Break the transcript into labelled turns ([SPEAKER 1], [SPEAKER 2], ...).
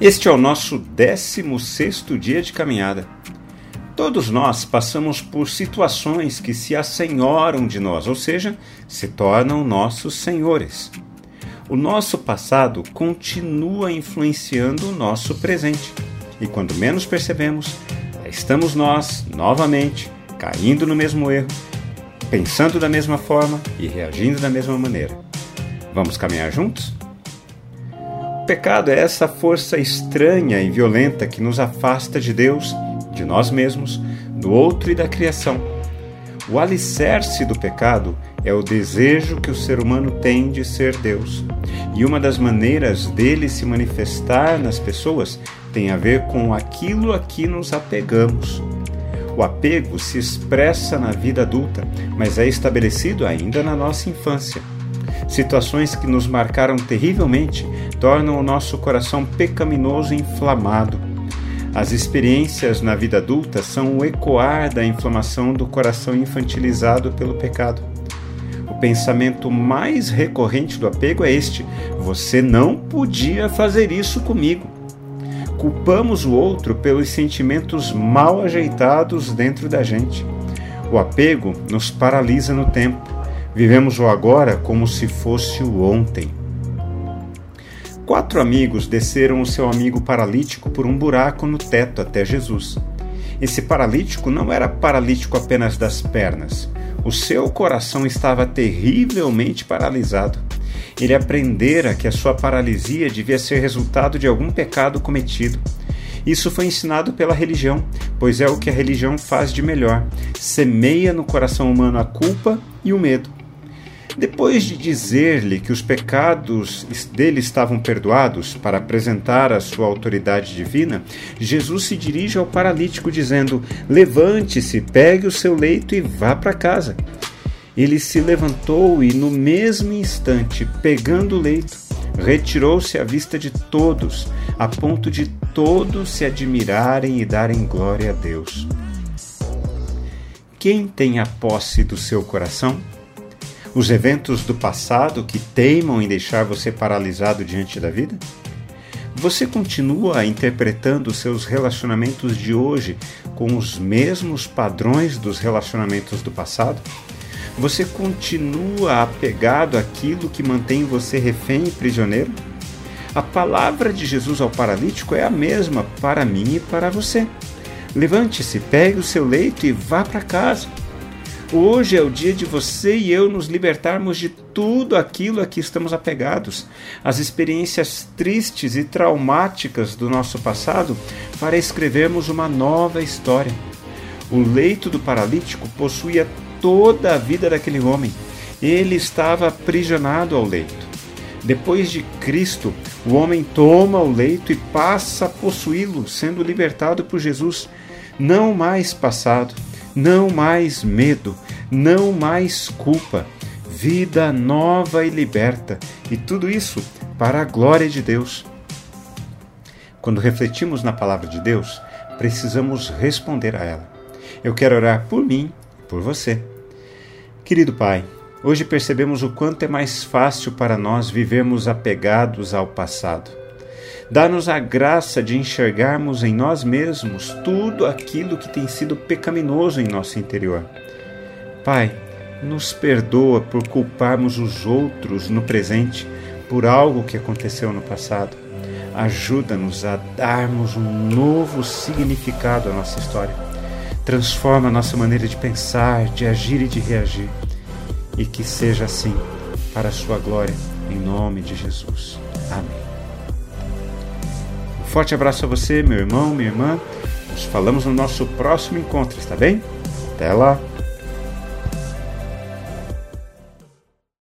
[SPEAKER 1] Este é o nosso 16 dia de caminhada. Todos nós passamos por situações que se assenhoram de nós, ou seja, se tornam nossos senhores. O nosso passado continua influenciando o nosso presente, e quando menos percebemos, estamos nós, novamente, caindo no mesmo erro, pensando da mesma forma e reagindo da mesma maneira. Vamos caminhar juntos? Pecado é essa força estranha e violenta que nos afasta de Deus, de nós mesmos, do outro e da criação. O alicerce do pecado é o desejo que o ser humano tem de ser Deus. E uma das maneiras dele se manifestar nas pessoas tem a ver com aquilo a que nos apegamos. O apego se expressa na vida adulta, mas é estabelecido ainda na nossa infância. Situações que nos marcaram terrivelmente tornam o nosso coração pecaminoso e inflamado. As experiências na vida adulta são o ecoar da inflamação do coração infantilizado pelo pecado. O pensamento mais recorrente do apego é este: você não podia fazer isso comigo. Culpamos o outro pelos sentimentos mal ajeitados dentro da gente. O apego nos paralisa no tempo. Vivemos o agora como se fosse o ontem. Quatro amigos desceram o seu amigo paralítico por um buraco no teto até Jesus. Esse paralítico não era paralítico apenas das pernas. O seu coração estava terrivelmente paralisado. Ele aprendera que a sua paralisia devia ser resultado de algum pecado cometido. Isso foi ensinado pela religião, pois é o que a religião faz de melhor: semeia no coração humano a culpa e o medo. Depois de dizer-lhe que os pecados dele estavam perdoados para apresentar a sua autoridade divina, Jesus se dirige ao paralítico dizendo: Levante-se, pegue o seu leito e vá para casa. Ele se levantou e, no mesmo instante, pegando o leito, retirou-se à vista de todos, a ponto de todos se admirarem e darem glória a Deus. Quem tem a posse do seu coração? Os eventos do passado que teimam em deixar você paralisado diante da vida? Você continua interpretando seus relacionamentos de hoje com os mesmos padrões dos relacionamentos do passado? Você continua apegado àquilo que mantém você refém e prisioneiro? A palavra de Jesus ao paralítico é a mesma para mim e para você. Levante-se, pegue o seu leito e vá para casa. Hoje é o dia de você e eu nos libertarmos de tudo aquilo a que estamos apegados, as experiências tristes e traumáticas do nosso passado, para escrevermos uma nova história. O leito do paralítico possuía toda a vida daquele homem. Ele estava aprisionado ao leito. Depois de Cristo, o homem toma o leito e passa a possuí-lo, sendo libertado por Jesus. Não mais passado não mais medo, não mais culpa, vida nova e liberta, e tudo isso para a glória de Deus. Quando refletimos na palavra de Deus, precisamos responder a ela. Eu quero orar por mim e por você. Querido Pai, hoje percebemos o quanto é mais fácil para nós vivermos apegados ao passado. Dá-nos a graça de enxergarmos em nós mesmos tudo aquilo que tem sido pecaminoso em nosso interior. Pai, nos perdoa por culparmos os outros no presente por algo que aconteceu no passado. Ajuda-nos a darmos um novo significado à nossa história. Transforma a nossa maneira de pensar, de agir e de reagir. E que seja assim, para a Sua glória, em nome de Jesus. Amém. Forte abraço a você, meu irmão, minha irmã. Nos falamos no nosso próximo encontro, está bem? Até lá!